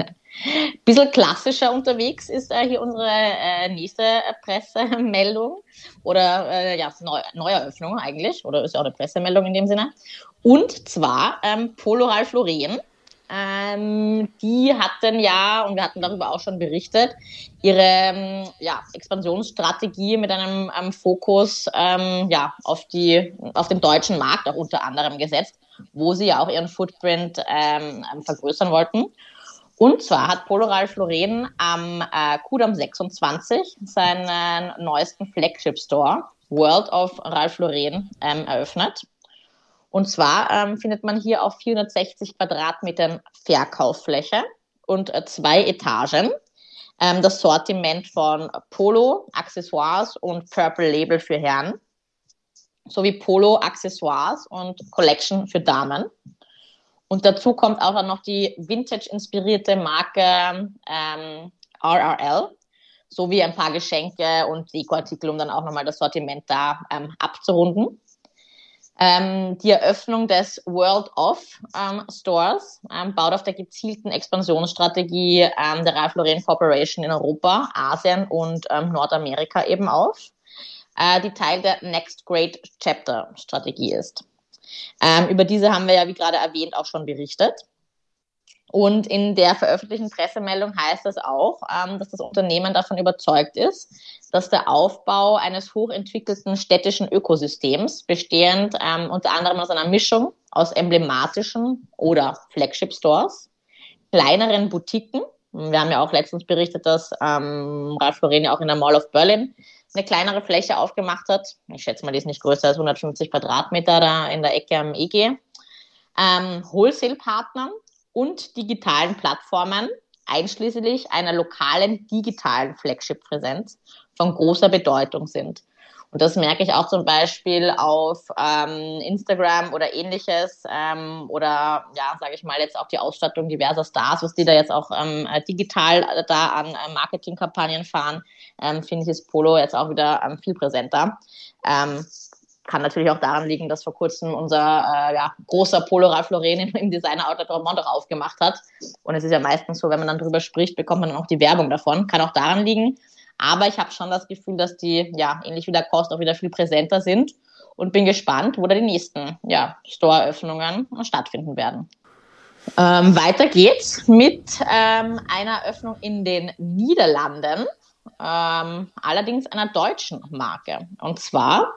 Bisschen klassischer unterwegs ist äh, hier unsere äh, nächste Pressemeldung oder äh, ja, Neu Neueröffnung eigentlich, oder ist ja auch eine Pressemeldung in dem Sinne. Und zwar ähm, Polo Ralph Lauren. Ähm, die hatten ja, und wir hatten darüber auch schon berichtet, ihre ähm, ja, Expansionsstrategie mit einem ähm, Fokus ähm, ja, auf, die, auf den deutschen Markt auch unter anderem gesetzt, wo sie ja auch ihren Footprint vergrößern wollten. Und zwar hat Polo Ralph Lauren am äh, Kudam 26 seinen neuesten Flagship Store, World of Ralph Lauren, ähm, eröffnet. Und zwar ähm, findet man hier auf 460 Quadratmetern Verkauffläche und äh, zwei Etagen ähm, das Sortiment von Polo, Accessoires und Purple Label für Herren sowie Polo, Accessoires und Collection für Damen. Und dazu kommt auch noch die Vintage-inspirierte Marke ähm, RRL sowie ein paar Geschenke und Dekoartikel, um dann auch nochmal das Sortiment da ähm, abzurunden. Ähm, die Eröffnung des World of ähm, Stores ähm, baut auf der gezielten Expansionsstrategie ähm, der Ralph Lauren Corporation in Europa, Asien und ähm, Nordamerika eben auf, äh, die Teil der Next Great Chapter Strategie ist. Ähm, über diese haben wir ja, wie gerade erwähnt, auch schon berichtet. Und in der veröffentlichten Pressemeldung heißt es auch, ähm, dass das Unternehmen davon überzeugt ist, dass der Aufbau eines hochentwickelten städtischen Ökosystems, bestehend ähm, unter anderem aus einer Mischung aus emblematischen oder Flagship-Stores, kleineren Boutiquen, wir haben ja auch letztens berichtet, dass ähm, Ralph Lauren ja auch in der Mall of Berlin eine kleinere Fläche aufgemacht hat. Ich schätze mal, die ist nicht größer als 150 Quadratmeter da in der Ecke am EG. Ähm, Wholesale-Partnern und digitalen Plattformen, einschließlich einer lokalen digitalen Flagship-Präsenz von großer Bedeutung sind. Und das merke ich auch zum Beispiel auf ähm, Instagram oder ähnliches ähm, oder ja, sage ich mal jetzt auch die Ausstattung diverser Stars, was die da jetzt auch ähm, digital da an äh, Marketingkampagnen fahren, ähm, finde ich ist Polo jetzt auch wieder ähm, viel präsenter. Kann natürlich auch daran liegen, dass vor kurzem unser äh, ja, großer Polo Ralph Lauren im Designer Outlet Romont auch aufgemacht hat. Und es ist ja meistens so, wenn man dann drüber spricht, bekommt man dann auch die Werbung davon. Kann auch daran liegen. Aber ich habe schon das Gefühl, dass die, ja, ähnlich wie der Kost auch wieder viel präsenter sind und bin gespannt, wo da die nächsten ja, Store-Öffnungen stattfinden werden. Ähm, weiter geht's mit ähm, einer Öffnung in den Niederlanden, ähm, allerdings einer deutschen Marke. Und zwar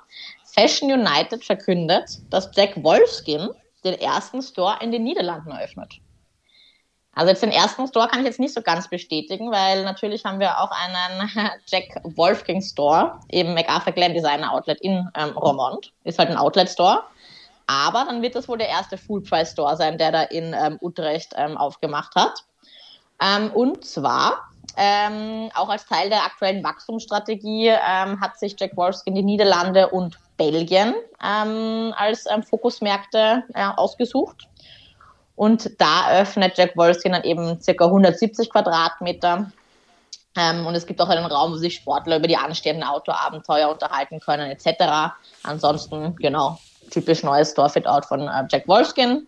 Fashion United verkündet, dass Jack Wolfskin den ersten Store in den Niederlanden eröffnet. Also jetzt den ersten Store kann ich jetzt nicht so ganz bestätigen, weil natürlich haben wir auch einen (laughs) Jack Wolfgang Store, eben MacArthur Glen Designer Outlet in ähm, Romont. Ist halt ein Outlet Store. Aber dann wird das wohl der erste Full Price Store sein, der da in ähm, Utrecht ähm, aufgemacht hat. Ähm, und zwar ähm, auch als Teil der aktuellen Wachstumsstrategie ähm, hat sich Jack Wolfskin die Niederlande und Belgien ähm, als ähm, Fokusmärkte äh, ausgesucht. Und da öffnet Jack Wolfskin dann eben circa 170 Quadratmeter. Ähm, und es gibt auch einen Raum, wo sich Sportler über die anstehenden Autoabenteuer unterhalten können, etc. Ansonsten, genau, typisch neues Store-Fit-Out von äh, Jack Wolfskin.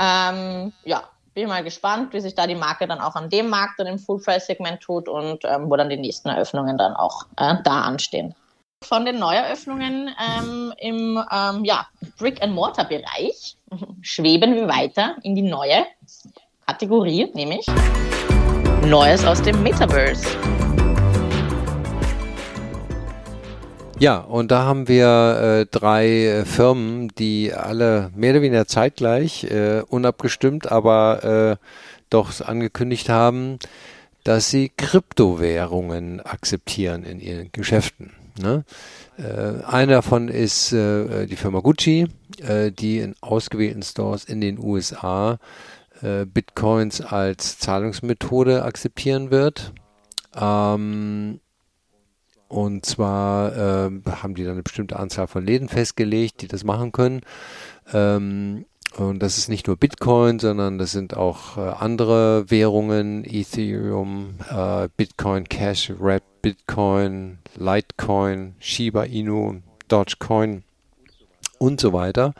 Ähm, ja, bin mal gespannt, wie sich da die Marke dann auch an dem Markt, dann im Full-Price-Segment tut und ähm, wo dann die nächsten Eröffnungen dann auch äh, da anstehen. Von den Neueröffnungen ähm, im ähm, ja, Brick-and-Mortar-Bereich (laughs) schweben wir weiter in die neue Kategorie, nämlich Neues aus dem Metaverse. Ja, und da haben wir äh, drei äh, Firmen, die alle mehr oder weniger zeitgleich, äh, unabgestimmt, aber äh, doch angekündigt haben, dass sie Kryptowährungen akzeptieren in ihren Geschäften. Ne? Äh, einer davon ist äh, die Firma Gucci, die in ausgewählten Stores in den USA Bitcoins als Zahlungsmethode akzeptieren wird. Ähm, und zwar äh, haben die dann eine bestimmte Anzahl von Läden festgelegt, die das machen können. Ähm, und das ist nicht nur Bitcoin, sondern das sind auch äh, andere Währungen, Ethereum, äh, Bitcoin Cash, Wrap Bitcoin, Litecoin, Shiba Inu, Dogecoin und so weiter.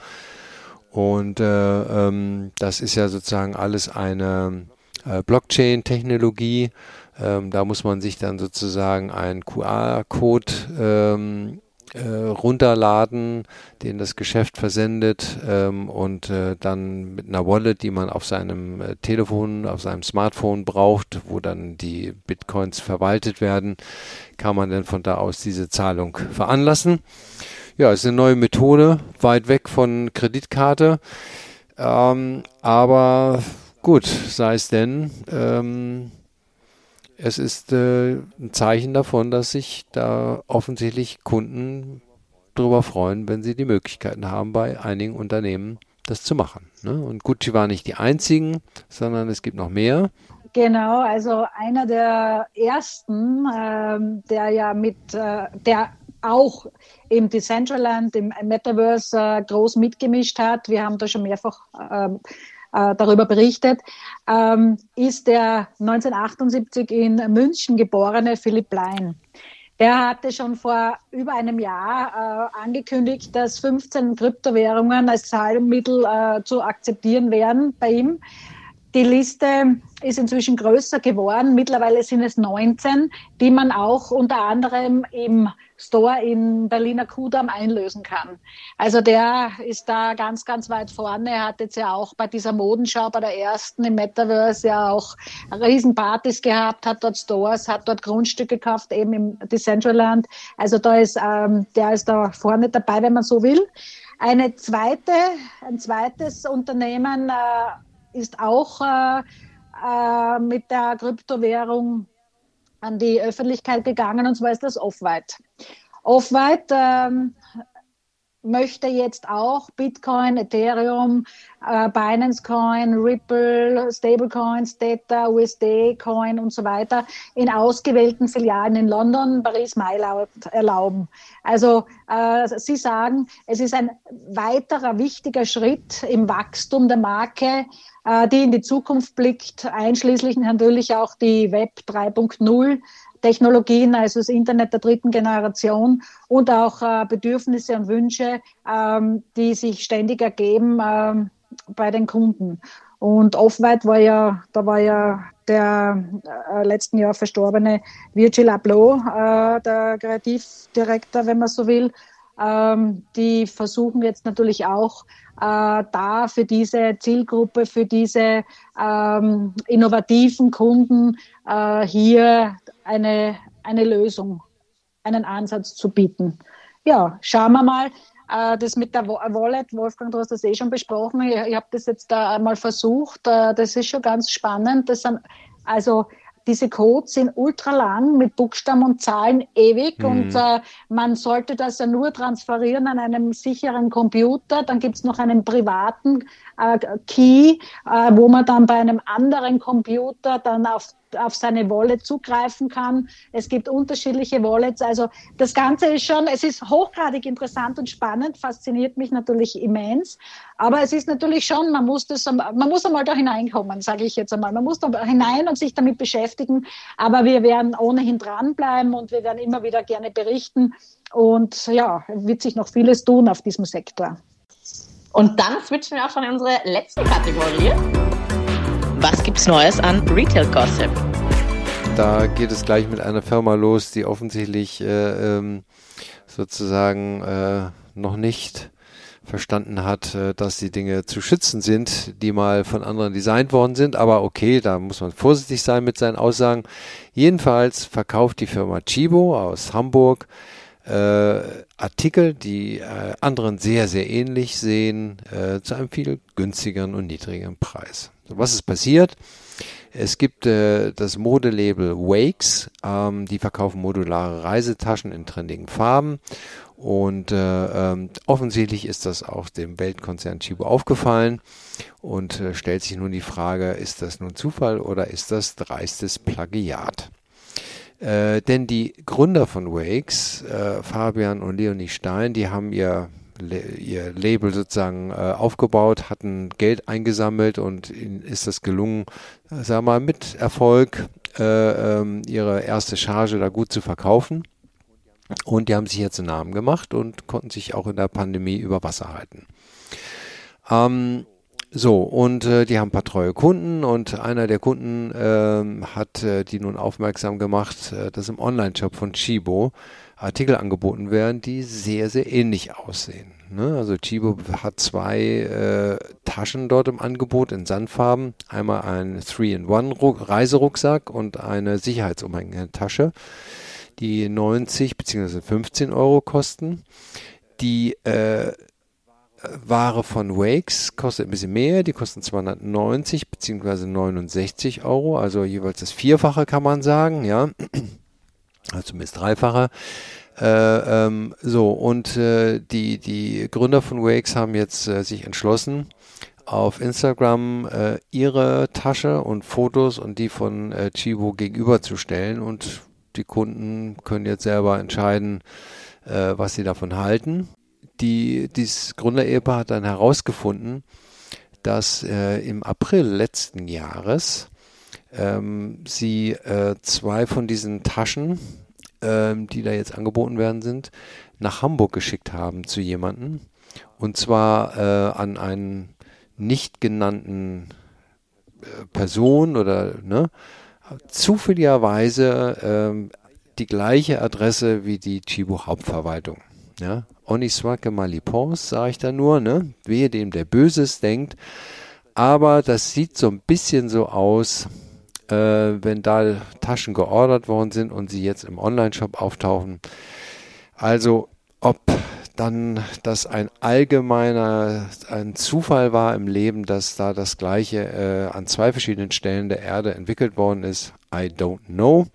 Und äh, ähm, das ist ja sozusagen alles eine äh, Blockchain-Technologie. Ähm, da muss man sich dann sozusagen einen QR-Code ähm, äh, runterladen, den das Geschäft versendet ähm, und äh, dann mit einer Wallet, die man auf seinem äh, Telefon, auf seinem Smartphone braucht, wo dann die Bitcoins verwaltet werden, kann man dann von da aus diese Zahlung veranlassen. Ja, ist eine neue Methode, weit weg von Kreditkarte, ähm, aber gut, sei es denn. Ähm, es ist äh, ein Zeichen davon, dass sich da offensichtlich Kunden darüber freuen, wenn sie die Möglichkeiten haben, bei einigen Unternehmen das zu machen. Ne? Und Gucci war nicht die einzigen, sondern es gibt noch mehr. Genau, also einer der ersten, ähm, der ja mit, äh, der auch im Decentraland, im Metaverse äh, groß mitgemischt hat. Wir haben da schon mehrfach ähm, äh, darüber berichtet, ähm, ist der 1978 in München geborene Philipp Lein. Der hatte schon vor über einem Jahr äh, angekündigt, dass 15 Kryptowährungen als Zahlmittel äh, zu akzeptieren wären bei ihm. Die Liste ist inzwischen größer geworden. Mittlerweile sind es 19, die man auch unter anderem im Store in Berliner Kudamm einlösen kann. Also der ist da ganz, ganz weit vorne. Er hat jetzt ja auch bei dieser Modenschau, bei der ersten im Metaverse ja auch Riesenpartys gehabt, hat dort Stores, hat dort Grundstücke gekauft, eben im Decentraland. Also da ist, ähm, der ist da vorne dabei, wenn man so will. Eine zweite, ein zweites Unternehmen äh, ist auch äh, äh, mit der Kryptowährung an die Öffentlichkeit gegangen, und zwar ist das Off-White. Off-White ähm, möchte jetzt auch Bitcoin, Ethereum, äh, Binance Coin, Ripple, Stablecoins, Data, USD Coin und so weiter in ausgewählten Filialen in London, Paris, Mailand erlauben. Also äh, Sie sagen, es ist ein weiterer wichtiger Schritt im Wachstum der Marke, äh, die in die Zukunft blickt, einschließlich natürlich auch die Web 3.0 Technologien, also das Internet der dritten Generation und auch äh, Bedürfnisse und Wünsche, ähm, die sich ständig ergeben ähm, bei den Kunden. Und Off-White war ja, da war ja der äh, letzten Jahr verstorbene Virgil Abloh, äh, der Kreativdirektor, wenn man so will. Ähm, die versuchen jetzt natürlich auch äh, da für diese Zielgruppe, für diese ähm, innovativen Kunden äh, hier eine, eine Lösung, einen Ansatz zu bieten. Ja, schauen wir mal. Äh, das mit der Wallet, Wolfgang, du hast das eh schon besprochen. Ich, ich habe das jetzt da einmal versucht. Äh, das ist schon ganz spannend. Das sind also diese Codes sind ultra lang mit Buchstaben und Zahlen ewig mhm. und äh, man sollte das ja nur transferieren an einem sicheren Computer. Dann gibt es noch einen privaten äh, Key, äh, wo man dann bei einem anderen Computer dann auf auf seine Wallet zugreifen kann. Es gibt unterschiedliche Wallets. Also das Ganze ist schon, es ist hochgradig interessant und spannend, fasziniert mich natürlich immens. Aber es ist natürlich schon, man muss das, man muss einmal da hineinkommen, sage ich jetzt einmal. Man muss da hinein und sich damit beschäftigen. Aber wir werden ohnehin dranbleiben und wir werden immer wieder gerne berichten. Und ja, wird sich noch vieles tun auf diesem Sektor. Und dann switchen wir auch schon in unsere letzte Kategorie. Was gibt's Neues an Retail Gossip? Da geht es gleich mit einer Firma los, die offensichtlich äh, ähm, sozusagen äh, noch nicht verstanden hat, äh, dass die Dinge zu schützen sind, die mal von anderen designt worden sind. Aber okay, da muss man vorsichtig sein mit seinen Aussagen. Jedenfalls verkauft die Firma Chibo aus Hamburg äh, Artikel, die äh, anderen sehr, sehr ähnlich sehen, äh, zu einem viel günstigeren und niedrigeren Preis. Was ist passiert? Es gibt äh, das Modelabel Wakes, ähm, die verkaufen modulare Reisetaschen in trendigen Farben und äh, ähm, offensichtlich ist das auch dem Weltkonzern Chibo aufgefallen und äh, stellt sich nun die Frage, ist das nun Zufall oder ist das dreistes Plagiat? Äh, denn die Gründer von Wakes, äh, Fabian und Leonie Stein, die haben ihr ihr Label sozusagen äh, aufgebaut, hatten Geld eingesammelt und ihnen ist das gelungen, sag mal, mit Erfolg äh, ähm, ihre erste Charge da gut zu verkaufen. Und die haben sich jetzt einen Namen gemacht und konnten sich auch in der Pandemie über Wasser halten. Ähm, so, und äh, die haben ein paar treue Kunden und einer der Kunden äh, hat äh, die nun aufmerksam gemacht, äh, dass im Online-Shop von Chibo Artikel angeboten werden, die sehr, sehr ähnlich aussehen. Ne? Also Chibo hat zwei äh, Taschen dort im Angebot in Sandfarben. Einmal ein 3-in-1 Reiserucksack und eine Sicherheitsumhängetasche, die 90 bzw. 15 Euro kosten. Die äh, Ware von Wakes kostet ein bisschen mehr, die kosten 290 bzw. 69 Euro, also jeweils das Vierfache kann man sagen, ja, zumindest Dreifache. Äh, ähm, so, und äh, die, die Gründer von Wakes haben jetzt äh, sich entschlossen, auf Instagram äh, ihre Tasche und Fotos und die von äh, Chibo gegenüberzustellen und die Kunden können jetzt selber entscheiden, äh, was sie davon halten. Die, dieses Gründerehepaar hat dann herausgefunden, dass äh, im April letzten Jahres ähm, sie äh, zwei von diesen Taschen, ähm, die da jetzt angeboten werden sind, nach Hamburg geschickt haben zu jemanden. Und zwar äh, an einen nicht genannten äh, Person oder ne, zufälligerweise ähm, die gleiche Adresse wie die Chibo Hauptverwaltung. Ja, Oniswake Malipons, sage ich da nur, ne? Wehe dem, der Böses denkt. Aber das sieht so ein bisschen so aus, äh, wenn da Taschen geordert worden sind und sie jetzt im Online-Shop auftauchen. Also, ob dann das ein allgemeiner, ein Zufall war im Leben, dass da das Gleiche äh, an zwei verschiedenen Stellen der Erde entwickelt worden ist, I don't know.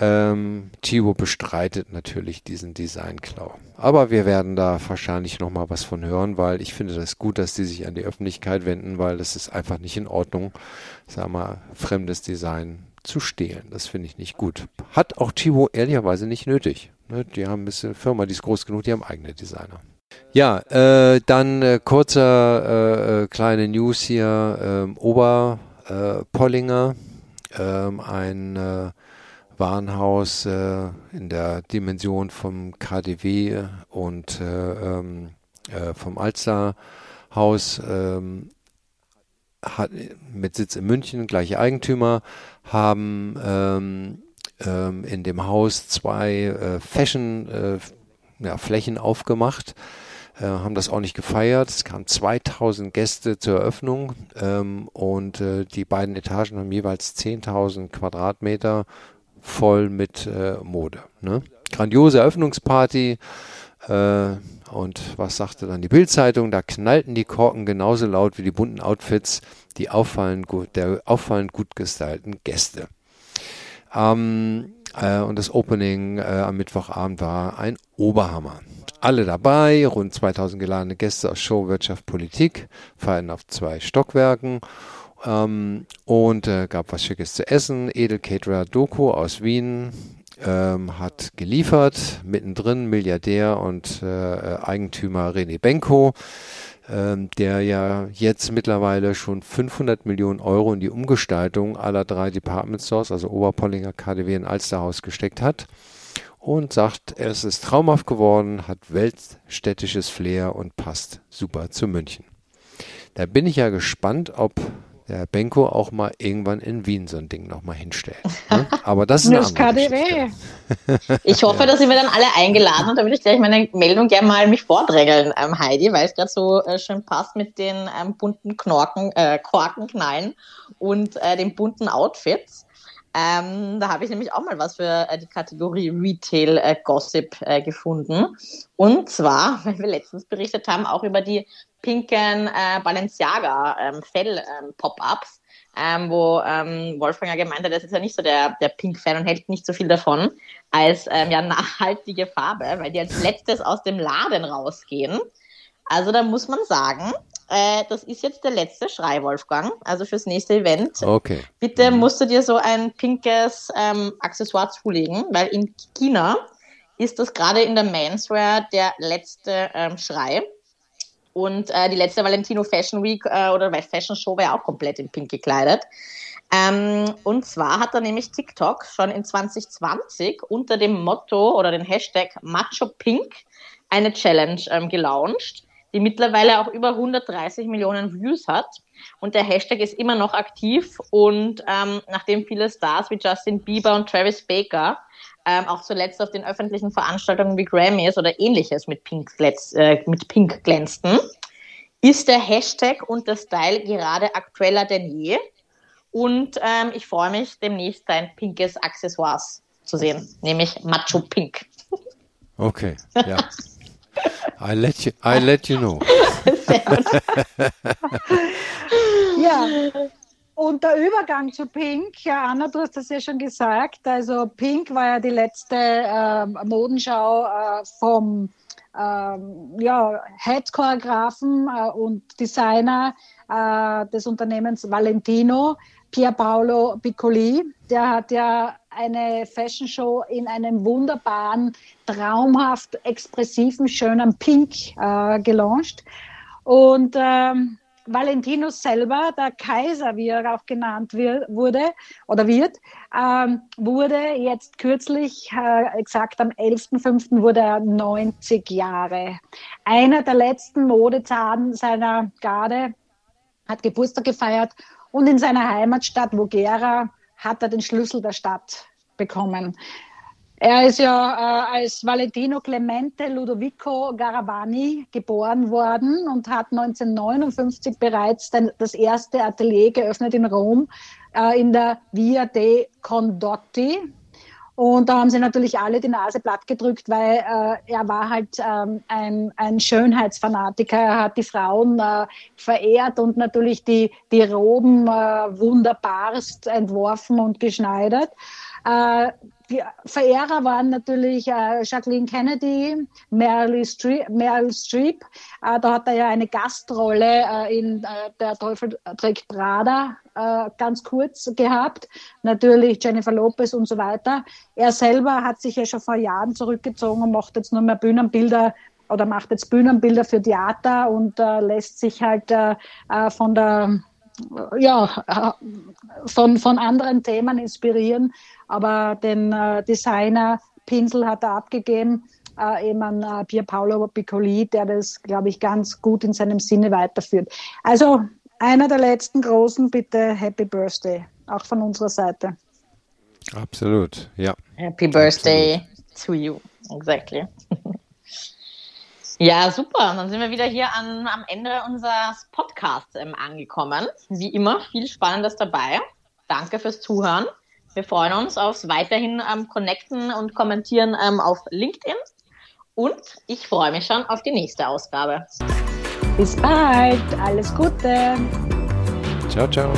Ähm, Chibo bestreitet natürlich diesen Designklau. Aber wir werden da wahrscheinlich nochmal was von hören, weil ich finde das gut, dass die sich an die Öffentlichkeit wenden, weil das ist einfach nicht in Ordnung, sag mal, fremdes Design zu stehlen. Das finde ich nicht gut. Hat auch Chibo ehrlicherweise nicht nötig. Ne? Die haben ein bisschen Firma, die ist groß genug, die haben eigene Designer. Ja, äh, dann äh, kurzer äh, äh kleine News hier. Ähm, Oberpollinger, ähm, ein äh, Warenhaus äh, in der Dimension vom KDW und ähm, vom Alsterhaus ähm, hat, mit Sitz in München, gleiche Eigentümer, haben ähm, in dem Haus zwei äh, Fashion äh, ja, Flächen aufgemacht, äh, haben das auch nicht gefeiert. Es kamen 2000 Gäste zur Eröffnung ähm, und äh, die beiden Etagen haben jeweils 10.000 Quadratmeter voll mit äh, Mode. Ne? Grandiose Eröffnungsparty. Äh, und was sagte dann die Bildzeitung? Da knallten die Korken genauso laut wie die bunten Outfits die auffallend gut, der auffallend gut gestylten Gäste. Ähm, äh, und das Opening äh, am Mittwochabend war ein Oberhammer. Alle dabei, rund 2000 geladene Gäste aus Show, Wirtschaft, Politik, feierten auf zwei Stockwerken ähm, und äh, gab was Schickes zu essen. Edel Caterer Doku aus Wien ähm, hat geliefert, mittendrin Milliardär und äh, Eigentümer René Benko ähm, der ja jetzt mittlerweile schon 500 Millionen Euro in die Umgestaltung aller drei Department Stores, also Oberpollinger, KDW und Alsterhaus gesteckt hat und sagt, es ist traumhaft geworden, hat weltstädtisches Flair und passt super zu München. Da bin ich ja gespannt, ob der Benko auch mal irgendwann in Wien so ein Ding nochmal hinstellt. Ne? (laughs) Aber das ist eine KDW. (laughs) Ich hoffe, ja. dass sind wir dann alle eingeladen und da würde ich gleich meine Meldung gerne mal mich vordrängeln, ähm, Heidi, weil es gerade so äh, schön passt mit den ähm, bunten Knorken, äh, Korkenknallen und äh, den bunten Outfits. Ähm, da habe ich nämlich auch mal was für äh, die Kategorie Retail äh, Gossip äh, gefunden. Und zwar, (laughs) weil wir letztens berichtet haben, auch über die pinken äh, Balenciaga ähm, ähm, ähm, wo ähm, Wolfgang ja gemeint hat, das ist ja nicht so der, der Pink-Fan und hält nicht so viel davon als ähm, ja, nachhaltige Farbe, weil die als letztes aus dem Laden rausgehen. Also da muss man sagen, äh, das ist jetzt der letzte Schrei, Wolfgang, also fürs nächste Event. Okay. Bitte mhm. musst du dir so ein pinkes ähm, Accessoire zulegen, weil in China ist das gerade in der Menswear der letzte Schrei. Und äh, die letzte Valentino Fashion Week äh, oder Fashion Show war ja auch komplett in Pink gekleidet. Ähm, und zwar hat er nämlich TikTok schon in 2020 unter dem Motto oder den Hashtag Macho Pink eine Challenge ähm, gelauncht, die mittlerweile auch über 130 Millionen Views hat. Und der Hashtag ist immer noch aktiv. Und ähm, nachdem viele Stars wie Justin Bieber und Travis Baker ähm, auch zuletzt auf den öffentlichen Veranstaltungen wie Grammys oder ähnliches mit Pink, äh, mit Pink glänzten, ist der Hashtag und der Style gerade aktueller denn je. Und ähm, ich freue mich, demnächst ein pinkes Accessoires zu sehen, nämlich Macho Pink. Okay, ja. I let you, I let you know. (laughs) (laughs) ja. Und der Übergang zu Pink, ja, Anna, du hast das ja schon gesagt. Also Pink war ja die letzte äh, Modenschau äh, vom ähm, ja, Head-Choreografen äh, und Designer äh, des Unternehmens Valentino, Pier Paolo Piccoli. Der hat ja eine Fashion Show in einem wunderbaren, traumhaft expressiven, schönen Pink äh, gelauncht. Und ähm, Valentinus selber, der Kaiser, wie er auch genannt wird, wurde oder wird, ähm, wurde jetzt kürzlich, äh, exakt am 11.05. wurde er 90 Jahre. Einer der letzten Modezahlen seiner Garde hat Geburtstag gefeiert und in seiner Heimatstadt Voghera hat er den Schlüssel der Stadt bekommen. Er ist ja äh, als Valentino Clemente Ludovico Garavani geboren worden und hat 1959 bereits den, das erste Atelier geöffnet in Rom äh, in der Via dei Condotti. Und da haben sie natürlich alle die Nase platt gedrückt, weil äh, er war halt ähm, ein, ein Schönheitsfanatiker. Er hat die Frauen äh, verehrt und natürlich die, die Roben äh, wunderbarst entworfen und geschneidert. Die Verehrer waren natürlich äh, Jacqueline Kennedy, Meryl Streep. Meryl Streep. Äh, da hat er ja eine Gastrolle äh, in äh, Der Teufel trägt Prada äh, ganz kurz gehabt. Natürlich Jennifer Lopez und so weiter. Er selber hat sich ja schon vor Jahren zurückgezogen und macht jetzt nur mehr Bühnenbilder oder macht jetzt Bühnenbilder für Theater und äh, lässt sich halt von der ja, von, von anderen Themen inspirieren aber den äh, Designer Pinsel hat er abgegeben, äh, eben an äh, Pier Paolo Piccoli, der das, glaube ich, ganz gut in seinem Sinne weiterführt. Also einer der letzten großen, bitte Happy Birthday, auch von unserer Seite. Absolut, ja. Happy Birthday Absolut. to you, exactly. (laughs) Ja, super. Dann sind wir wieder hier an, am Ende unseres Podcasts ähm, angekommen. Wie immer, viel Spannendes dabei. Danke fürs Zuhören. Wir freuen uns aufs weiterhin ähm, Connecten und Kommentieren ähm, auf LinkedIn. Und ich freue mich schon auf die nächste Ausgabe. Bis bald. Alles Gute. Ciao, ciao.